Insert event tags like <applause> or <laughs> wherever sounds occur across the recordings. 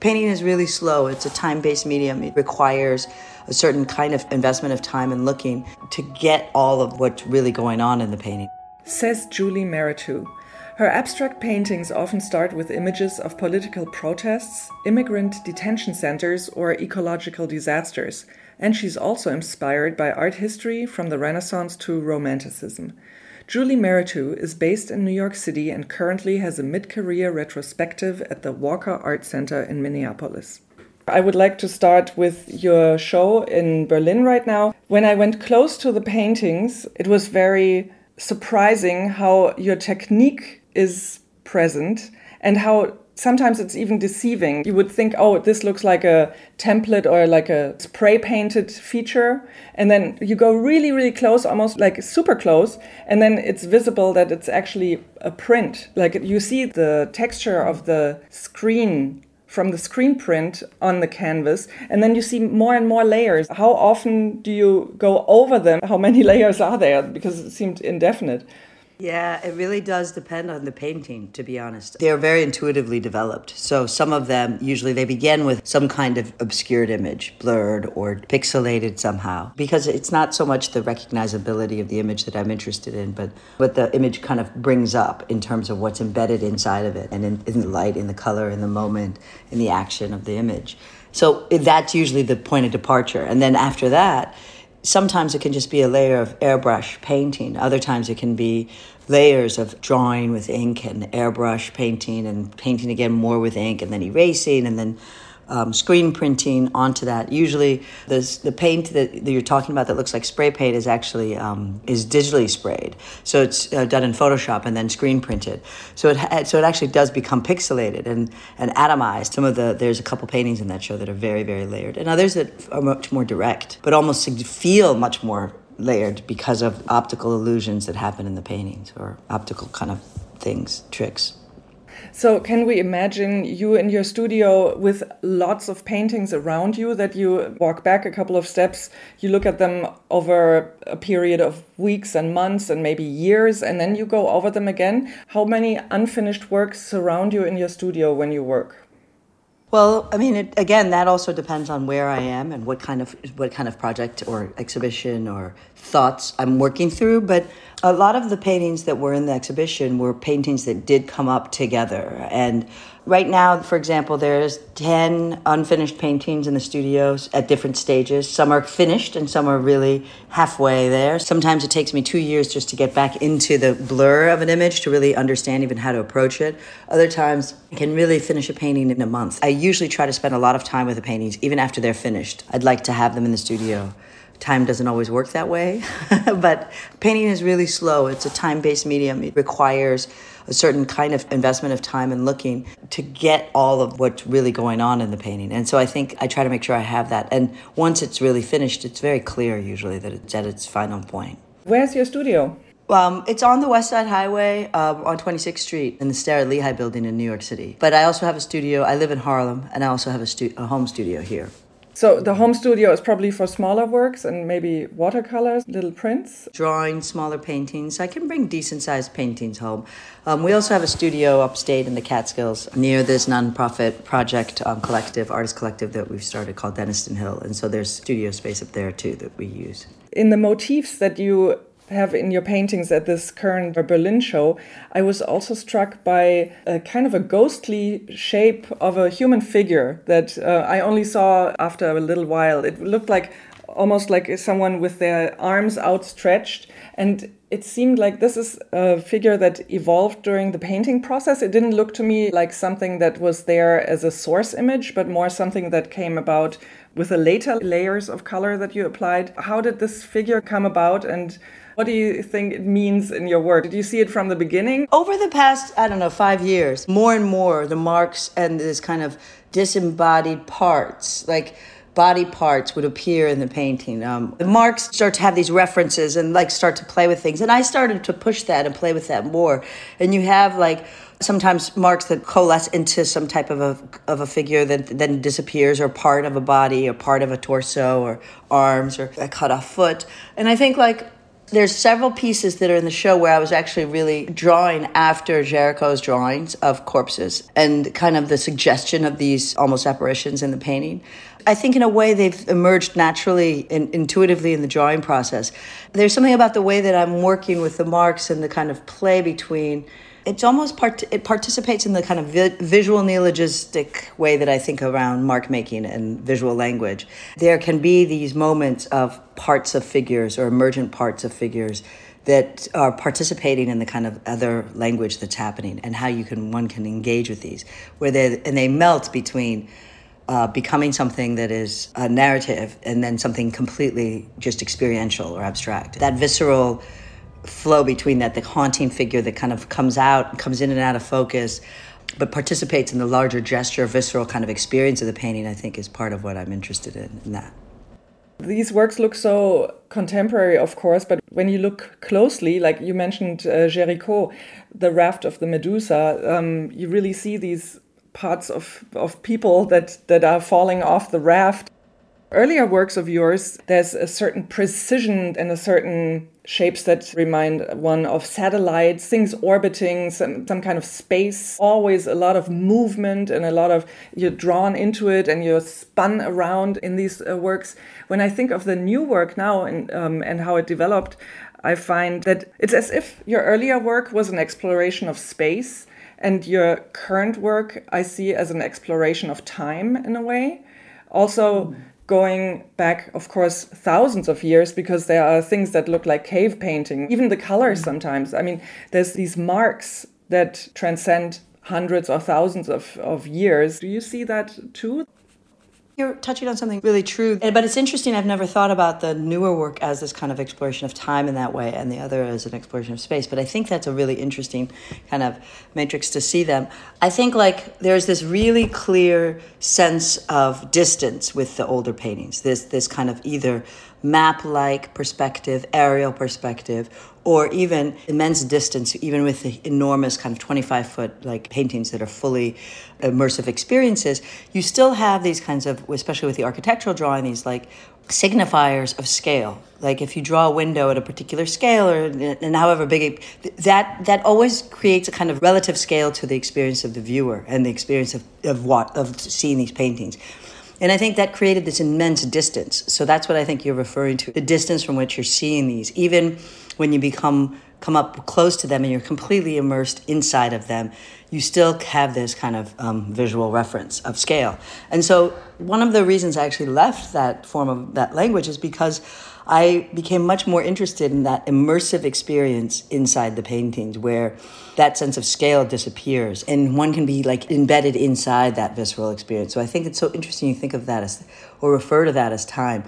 Painting is really slow. It's a time based medium. It requires a certain kind of investment of time and looking to get all of what's really going on in the painting. Says Julie Mehretu. Her abstract paintings often start with images of political protests, immigrant detention centers, or ecological disasters, and she's also inspired by art history from the Renaissance to Romanticism. Julie Mehretu is based in New York City and currently has a mid career retrospective at the Walker Art Center in Minneapolis. I would like to start with your show in Berlin right now. When I went close to the paintings, it was very surprising how your technique is present and how sometimes it's even deceiving. You would think, oh, this looks like a template or like a spray painted feature. And then you go really, really close, almost like super close. And then it's visible that it's actually a print. Like you see the texture of the screen from the screen print on the canvas and then you see more and more layers how often do you go over them how many <laughs> layers are there because it seemed indefinite yeah, it really does depend on the painting, to be honest. They're very intuitively developed. So some of them, usually they begin with some kind of obscured image, blurred or pixelated somehow, because it's not so much the recognizability of the image that I'm interested in, but what the image kind of brings up in terms of what's embedded inside of it and in, in the light, in the color, in the moment, in the action of the image. So that's usually the point of departure. And then after that, sometimes it can just be a layer of airbrush painting. Other times it can be layers of drawing with ink and airbrush painting and painting again more with ink and then erasing and then um, screen printing onto that. Usually, this, the paint that, that, you're talking about that looks like spray paint is actually um, is digitally sprayed. So it's uh, done in Photoshop and then screen printed. So it so it actually does become pixelated and, and atomized. Some of the there's a couple paintings in that show that are very very layered, and others that are much more direct, but almost feel much more layered because of optical illusions that happen in the paintings or optical kind of things tricks. So, can we imagine you in your studio with lots of paintings around you that you walk back a couple of steps, you look at them over a period of weeks and months and maybe years, and then you go over them again? How many unfinished works surround you in your studio when you work? Well, I mean, it, again, that also depends on where I am and what kind of what kind of project or exhibition or thoughts I'm working through. But a lot of the paintings that were in the exhibition were paintings that did come up together. And right now, for example, there's 10 unfinished paintings in the studios at different stages. Some are finished and some are really halfway there. Sometimes it takes me two years just to get back into the blur of an image to really understand even how to approach it. Other times, I can really finish a painting in a month. I usually try to spend a lot of time with the paintings, even after they're finished. I'd like to have them in the studio time doesn't always work that way. <laughs> but painting is really slow. It's a time based medium. It requires a certain kind of investment of time and looking to get all of what's really going on in the painting. And so I think I try to make sure I have that. And once it's really finished, it's very clear usually that it's at its final point. Where's your studio? Um, it's on the West Side Highway uh, on 26th Street in the Starrett Lehigh building in New York City. But I also have a studio. I live in Harlem, and I also have a, stu- a home studio here. So the home studio is probably for smaller works and maybe watercolors, little prints. Drawing, smaller paintings. I can bring decent sized paintings home. Um, we also have a studio upstate in the Catskills near this nonprofit project um, collective, artist collective that we've started called Denniston Hill. And so there's studio space up there too that we use. In the motifs that you have in your paintings at this current Berlin show, I was also struck by a kind of a ghostly shape of a human figure that uh, I only saw after a little while. It looked like almost like someone with their arms outstretched and it seemed like this is a figure that evolved during the painting process. It didn't look to me like something that was there as a source image, but more something that came about with the later layers of color that you applied. How did this figure come about and what do you think it means in your work? Did you see it from the beginning? Over the past, I don't know, five years, more and more the marks and this kind of disembodied parts, like body parts would appear in the painting. Um, the marks start to have these references and like start to play with things. And I started to push that and play with that more. And you have like sometimes marks that coalesce into some type of a, of a figure that then disappears or part of a body or part of a torso or arms or a cut off foot. And I think like There's several pieces that are in the show where I was actually really drawing after Géricault's drawings of corpses and kind of the suggestion of these almost apparitions in the painting. I think in a way they've emerged naturally and intuitively in the drawing process. There's something about the way that I'm working with the marks and the kind of play between it's almost part it participates in the kind of vi- visual neologistic way that I think around mark making and visual language. There can be these moments of parts of figures or emergent parts of figures that are participating in the kind of other language that's happening and how you can one can engage with these where they and they melt between uh, becoming something that is a narrative and then something completely just experiential or abstract. That visceral flow between that, the haunting figure that kind of comes out, comes in and out of focus, but participates in the larger gesture, visceral kind of experience of the painting, I think is part of what I'm interested in, in that. These works look so contemporary, of course, but when you look closely, like you mentioned uh, Géricault, the raft of the Medusa, um, you really see these parts of, of people that, that are falling off the raft. Earlier works of yours, there's a certain precision and a certain shapes that remind one of satellites, things orbiting some, some kind of space, always a lot of movement and a lot of you're drawn into it and you're spun around in these uh, works. When I think of the new work now and, um, and how it developed, I find that it's as if your earlier work was an exploration of space and your current work I see as an exploration of time in a way. Also, mm. going back, of course, thousands of years, because there are things that look like cave painting, even the colors mm. sometimes. I mean, there's these marks that transcend hundreds or thousands of, of years. Do you see that too? You're touching on something really true. But it's interesting, I've never thought about the newer work as this kind of exploration of time in that way, and the other as an exploration of space. But I think that's a really interesting kind of matrix to see them. I think like there's this really clear sense of distance with the older paintings. This this kind of either map like perspective, aerial perspective, or even immense distance, even with the enormous kind of 25 foot like paintings that are fully immersive experiences, you still have these kinds of, especially with the architectural drawing, these like signifiers of scale. Like if you draw a window at a particular scale, or and however big, it, that that always creates a kind of relative scale to the experience of the viewer and the experience of, of what of seeing these paintings. And I think that created this immense distance. So that's what I think you're referring to the distance from which you're seeing these. Even when you become come up close to them and you're completely immersed inside of them, you still have this kind of um, visual reference of scale. And so one of the reasons I actually left that form of that language is because I became much more interested in that immersive experience inside the paintings where that sense of scale disappears and one can be like embedded inside that visceral experience. So I think it's so interesting you think of that as or refer to that as time.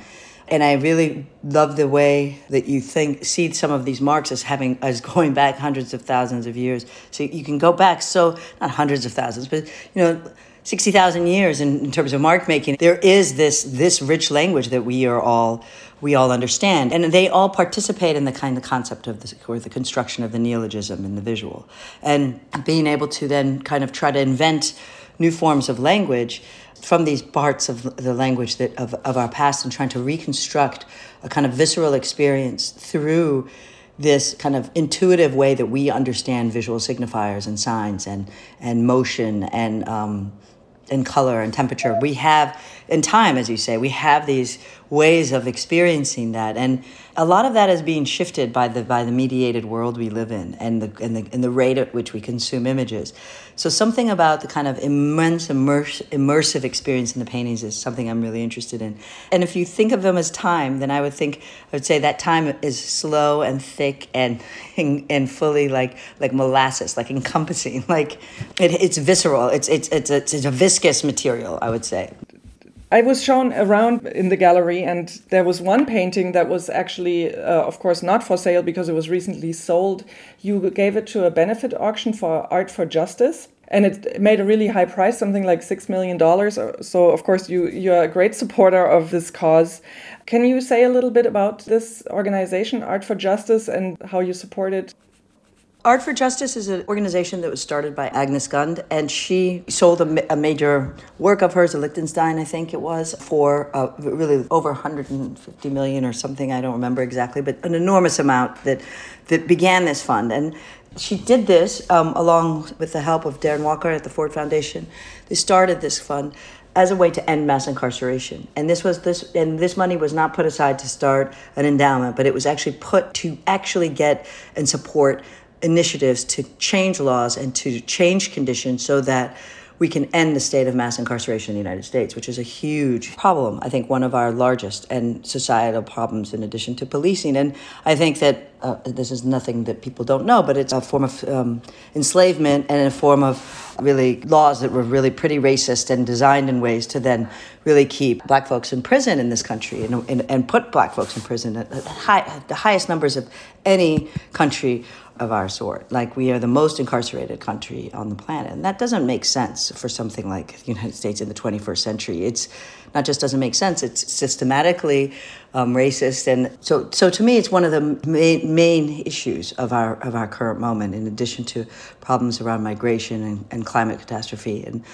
And I really love the way that you think see some of these marks as having as going back hundreds of thousands of years. So you can go back so not hundreds of thousands, but you know 60,000 years in, in terms of mark making. There is this this rich language that we are all we all understand. And they all participate in the kind of concept of the, or the construction of the neologism in the visual. And being able to then kind of try to invent new forms of language from these parts of the language that of, of our past and trying to reconstruct a kind of visceral experience through this kind of intuitive way that we understand visual signifiers and signs and and motion and um, and color and temperature. We have in time, as you say, we have these ways of experiencing that, and a lot of that is being shifted by the by the mediated world we live in, and the and the and the rate at which we consume images. So something about the kind of immense immerse, immersive experience in the paintings is something I'm really interested in. And if you think of them as time, then I would think I would say that time is slow and thick and and, <laughs> and fully like like molasses, like encompassing, <laughs> like it, it's visceral. It's it's it's a, it's a viscous material. I would say. I was shown around in the gallery, and there was one painting that was actually, uh, of course, not for sale because it was recently sold. You gave it to a benefit auction for Art for Justice. And it made a really high price, something like six million dollars. So, of course, you you're a great supporter of this cause. Can you say a little bit about this organization, Art for Justice, and how you support it? Art for Justice is an organization that was started by Agnes Gund, and she sold a, a major work of hers, a Lichtenstein, I think it was, for uh, really over 150 million or something. I don't remember exactly, but an enormous amount that that began this fund. And she did this um, along with the help of Darren Walker at the Ford Foundation. They started this fund as a way to end mass incarceration. And this was this and this money was not put aside to start an endowment, but it was actually put to actually get and support initiatives to change laws and to change conditions so that we can end the state of mass incarceration in the United States, which is a huge problem. I think one of our largest and societal problems in addition to policing. And I think that uh, this is nothing that people don't know, but it's a form of um, enslavement and a form of really laws that were really pretty racist and designed in ways to then really keep black folks in prison in this country and, and, and put black folks in prison at high, the highest numbers of any country of our sort. Like we are the most incarcerated country on the planet. And that doesn't make sense for something like the United States in the 21st century. It's not just doesn't make sense, it's systematically um, racist. And so, so to me, it's one of the main, main issues of our, of our current moment, in addition to problems around migration and, and climate catastrophe and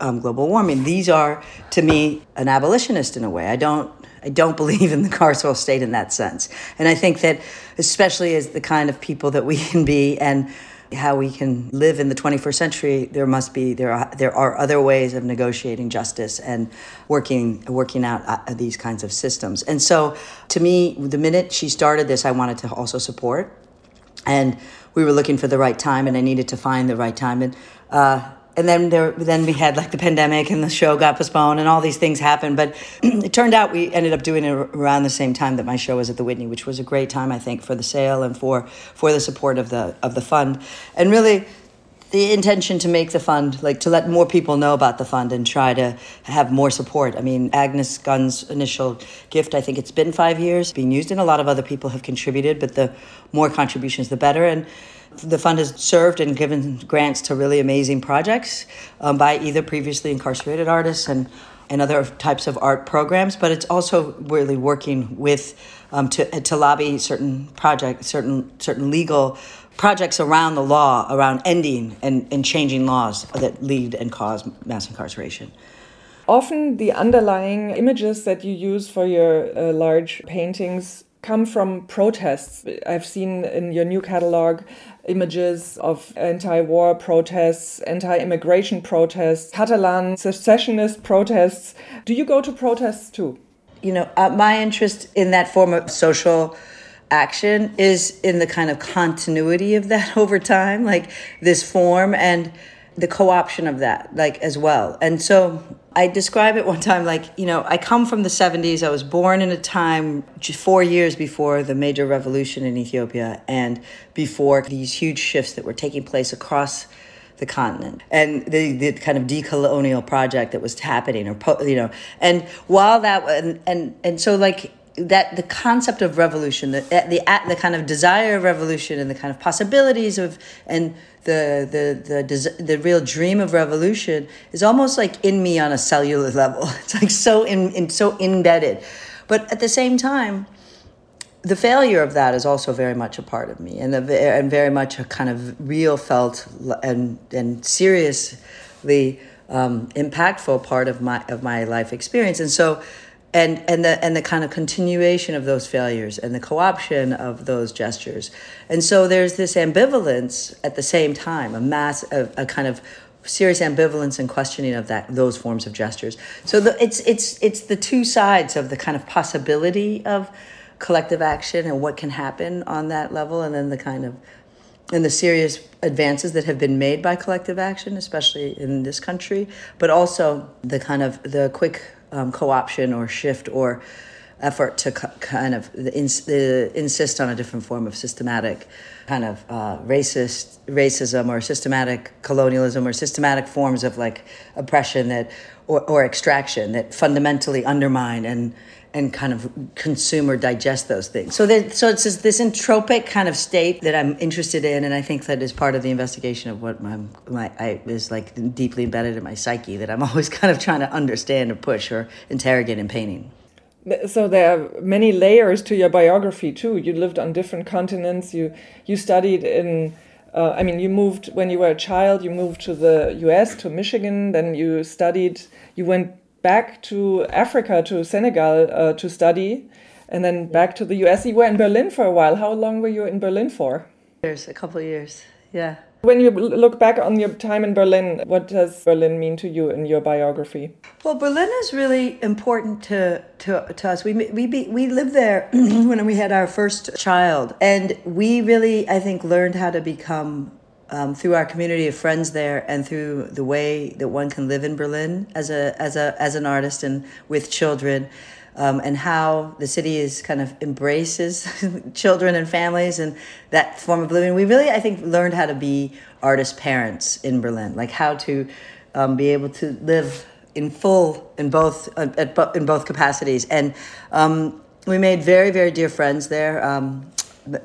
um, global warming. These are, to me, an abolitionist in a way. I don't I don't believe in the carceral state in that sense. And I think that, especially as the kind of people that we can be and how we can live in the 21st century, there must be there are there are other ways of negotiating justice and working working out uh, these kinds of systems. And so, to me, the minute she started this, I wanted to also support, and we were looking for the right time, and I needed to find the right time. And uh, and then there then we had like the pandemic and the show got postponed and all these things happened. But <clears throat> it turned out we ended up doing it around the same time that my show was at the Whitney which was a great time I think for the sale and for for the support of the of the fund. And really the intention to make the fund like to let more people know about the fund and try to have more support. I mean agnes Gund's initial gift i think it's been five years being used and a lot of other people have contributed but the more contributions the better. And the fund has served and given grants to really amazing projects um, by either previously incarcerated artists and, and other types of art programs, but it's also really working with um, to, to lobby certain projects, certain certain legal projects around the law, around ending and, and changing laws that lead and cause mass incarceration. Often, the underlying images that you use for your uh, large paintings come from protests. I've seen in your new catalog images of anti war protests, anti immigration protests, Catalan secessionist protests. Do you go to protests too? You know, uh, my interest in that form of social action is in the kind of continuity of that <laughs> over time, like this form and the co option of that, like as well. And so I describe it one time like, you know, I come from the 70s. I was born in a time four years before the major revolution in Ethiopia and before these huge shifts that were taking place across the continent and the, the kind of decolonial project that was happening or you know and while that and and, and so like that the concept of revolution the the the kind of desire of revolution and the kind of possibilities of and the the the the real dream of revolution is almost like in me on a cellular level. <laughs> It's like so in, in so embedded, but at the same time, the failure of that is also very much a part of me, and the, and very much a kind of real felt and and seriously um, impactful part of my of my life experience, and so and and the and the kind of continuation of those failures and the co-option of those gestures. And so there's this ambivalence at the same time a mass a, a kind of serious ambivalence and questioning of that those forms of gestures. So the, it's it's it's the two sides of the kind of possibility of collective action and what can happen on that level and then the kind of and the serious advances that have been made by collective action especially in this country but also the kind of the quick um, co-option or shift or effort to kind of ins- uh, insist on a different form of systematic kind of uh, racist racism or systematic colonialism or systematic forms of like oppression that or, or extraction that fundamentally undermine and and kind of consume or digest those things. So that so it's this, this entropic kind of state that I'm interested in, and I think that is part of the investigation of what my my I is like deeply embedded in my psyche that I'm <laughs> always kind of trying to understand or push or interrogate in painting. So there are many layers to your biography too. You lived on different continents. You you studied in uh, I mean, you moved when you were a child, you moved to the US, to Michigan, then you studied, you went back to Africa, to Senegal uh, to study, and then back to the US. You were in Berlin for a while. How long were you in Berlin for? Years, a couple of years, yeah. When you look back on your time in Berlin, what does Berlin mean to you in your biography? Well, Berlin is really important to to, to us. We we be, we lived there <clears throat> when we had our first child, and we really, I think, learned how to become um, through our community of friends there, and through the way that one can live in Berlin as a as a as an artist and with children um, and how the city is kind of embraces <laughs> children and families and that form of living. We really, I think, learned how to be artist parents in Berlin, like how to um, be able to live in full in both uh, at, in both capacities. And um, we made very, very dear friends there.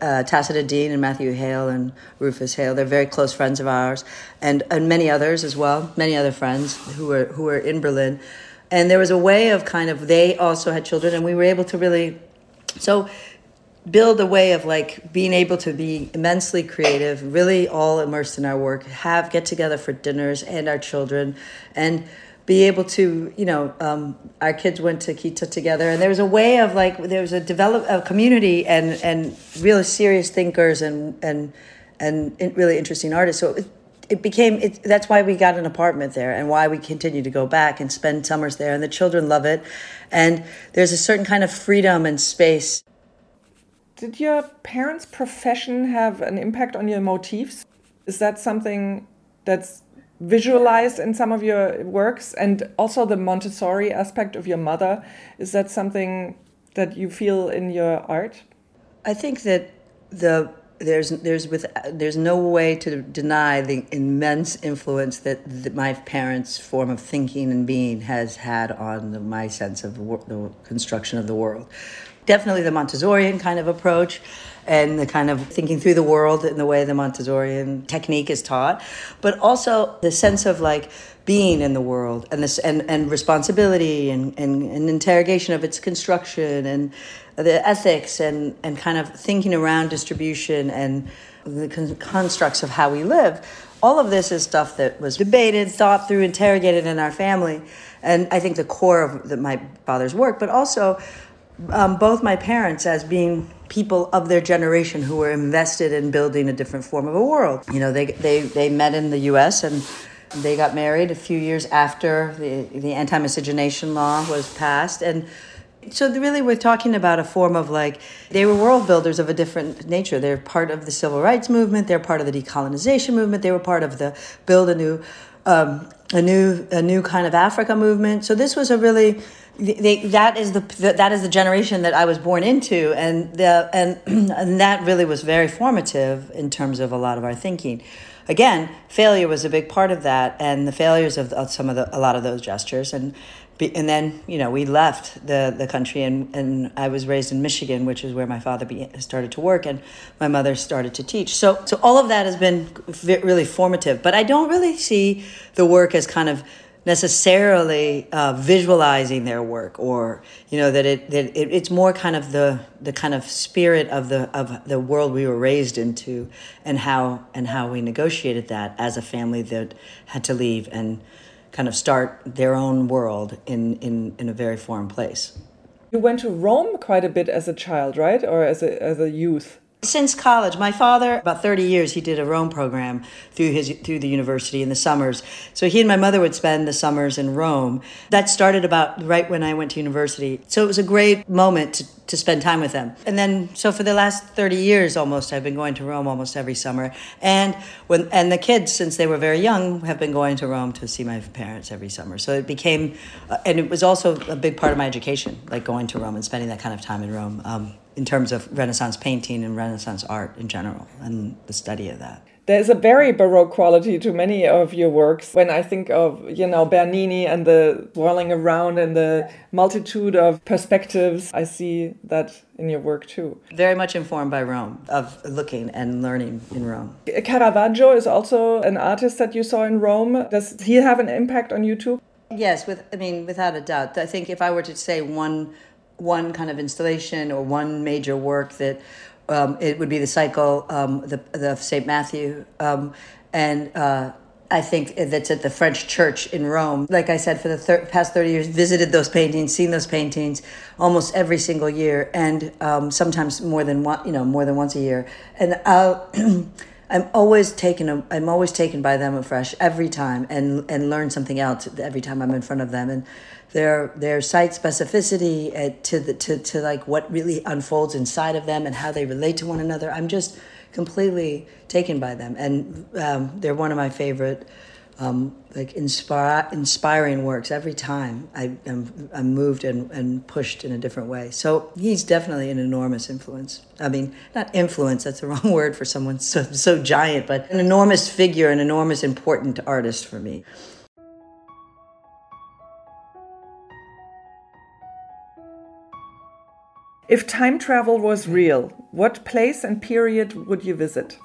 Uh, Tacita Dean and Matthew Hale and Rufus Hale. They're very close friends of ours, and and many others as well. Many other friends who were who were in Berlin and there was a way of kind of they also had children and we were able to really so build a way of like being able to be immensely creative really all immersed in our work have get together for dinners and our children and be able to you know um, our kids went to kita together and there was a way of like there was a develop a community and and really serious thinkers and and and really interesting artists. So it, it became it, that's why we got an apartment there and why we continue to go back and spend summers there and the children love it. And there's a certain kind of freedom and space. Did your parents profession have an impact on your motifs? Is that something that's visualized in some of your works and also the montessori aspect of your mother is that something that you feel in your art i think that the there's there's with there's no way to deny the immense influence that the, my parents' form of thinking and being has had on the, my sense of the, the construction of the world. Definitely the Montessorian kind of approach and the kind of thinking through the world in the way the Montessorian technique is taught, but also the sense of like being in the world and this and, and responsibility and, and, and interrogation of its construction and the ethics and, and kind of thinking around distribution and the con- constructs of how we live. All of this is stuff that was debated, thought through, interrogated in our family. And I think the core of the, my father's work, but also um, both my parents as being people of their generation who were invested in building a different form of a world. You know, they, they, they met in the US and they got married a few years after the, the anti miscegenation law was passed. And so really we're talking about a form of like they were world builders of a different nature. They're part of the civil rights movement. They're part of the decolonization movement. They were part of the build a new, um, a new, a new kind of Africa movement. So this was a really they, that is the that is the generation that I was born into, and the and <clears throat> and that really was very formative in terms of a lot of our thinking. Again, failure was a big part of that, and the failures of, of some of the a lot of those gestures, and and then you know we left the the country and and I was raised in Michigan which is where my father started to work and my mother started to teach so so all of that has been really formative but I don't really see the work as kind of necessarily uh, visualizing their work or you know that it that it, it's more kind of the the kind of spirit of the of the world we were raised into and how and how we negotiated that as a family that had to leave and kind of start their own world in, in, in a very foreign place. You went to Rome quite a bit as a child, right? Or as a, as a youth? Since college, my father, about 30 years, he did a Rome program through his through the university in the summers. So he and my mother would spend the summers in Rome. That started about right when I went to university. So it was a great moment to, to spend time with them. And then, so for the last 30 years almost, I've been going to Rome almost every summer. And when and the kids, since they were very young, have been going to Rome to see my parents every summer. So it became, uh, and it was also a big part of my education, like going to Rome and spending that kind of time in Rome. Um, in terms of Renaissance painting and Renaissance art in general and the study of that. There's a very Baroque quality to many of your works. When I think of, you know, Bernini and the whirling around and the multitude of perspectives, I see that in your work too. Very much informed by Rome, of looking and learning in Rome. Caravaggio is also an artist that you saw in Rome. Does he have an impact on you too? Yes, with I mean, without a doubt. I think if I were to say one one kind of installation or one major work that Um, it would be the cycle, um, the the Saint Matthew, um, and uh, I think that's at the French Church in Rome. Like I said, for the thir- past thirty years, visited those paintings, seen those paintings almost every single year, and um, sometimes more than one, you know, more than once a year. And I'll, <clears throat> I'm always taken. I'm always taken by them afresh every time, and and learn something else every time I'm in front of them. And their their site specificity uh, to the to to like what really unfolds inside of them and how they relate to one another. I'm just completely taken by them, and um, they're one of my favorite. Um, like inspire, inspiring works every time I am I'm moved and, and pushed in a different way. So he's definitely an enormous influence. I mean, not influence, that's the <laughs> wrong word for someone so, so giant, but an enormous figure, an enormous important artist for me. If time travel was real, what place and period would you visit?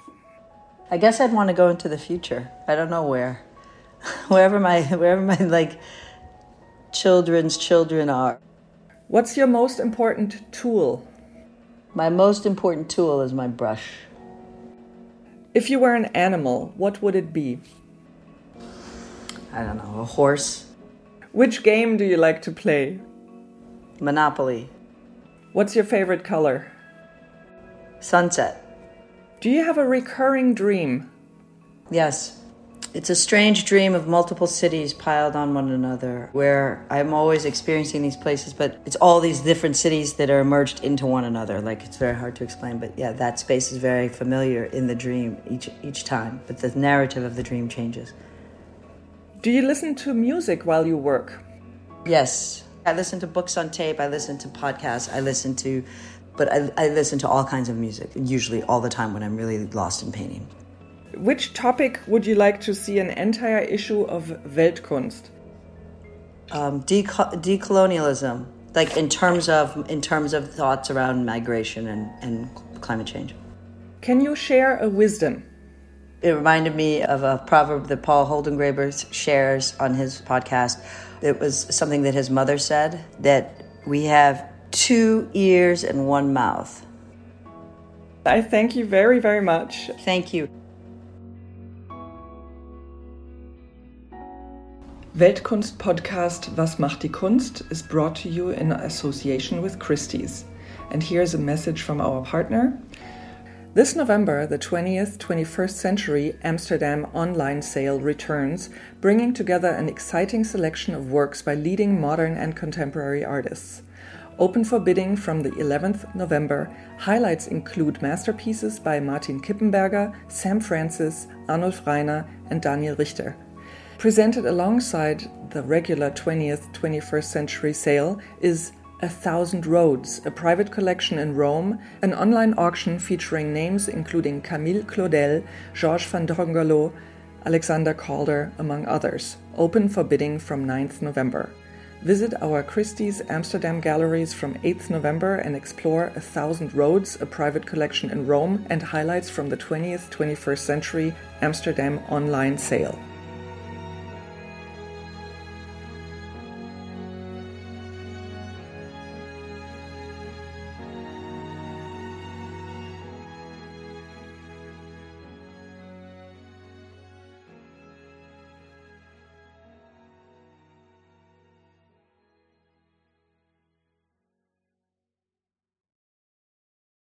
I guess I'd want to go into the future. I don't know where. <laughs> wherever my wherever my like children's children are. What's your most important tool? My most important tool is my brush. If you were an animal, what would it be? I don't know, a horse. Which game do you like to play? Monopoly. What's your favorite color? Sunset. Do you have a recurring dream? Yes. It's a strange dream of multiple cities piled on one another, where I'm always experiencing these places, but it's all these different cities that are merged into one another. Like it's very hard to explain, but yeah, that space is very familiar in the dream each each time. But the narrative of the dream changes. Do you listen to music while you work? Yes, I listen to books on tape. I listen to podcasts. I listen to, but I, I listen to all kinds of music, usually all the time when I'm really lost in painting. Which topic would you like to see an entire issue of Weltkunst? Um, decolonialism, like in terms of in terms of thoughts around migration and, and climate change. Can you share a wisdom? It reminded me of a proverb that Paul Holdengräber shares on his podcast it was something that his mother said that we have two ears and one mouth. I thank you very, very much. Thank you. Weltkunst podcast Was macht die Kunst is brought to you in association with Christie's. And here's a message from our partner. This November, the 20th 21st Century Amsterdam online sale returns, bringing together an exciting selection of works by leading modern and contemporary artists. Open for bidding from the 11th November, highlights include masterpieces by Martin Kippenberger, Sam Francis, Arnulf Rainer, and Daniel Richter. Presented alongside the regular 20th 21st Century sale is a Thousand Roads, a private collection in Rome, an online auction featuring names including Camille Claudel, Georges Vantongerloo, Alexander Calder, among others, open for bidding from 9th November. Visit our Christie's Amsterdam galleries from 8th November and explore A Thousand Roads, a private collection in Rome, and highlights from the 20th 21st century Amsterdam online sale.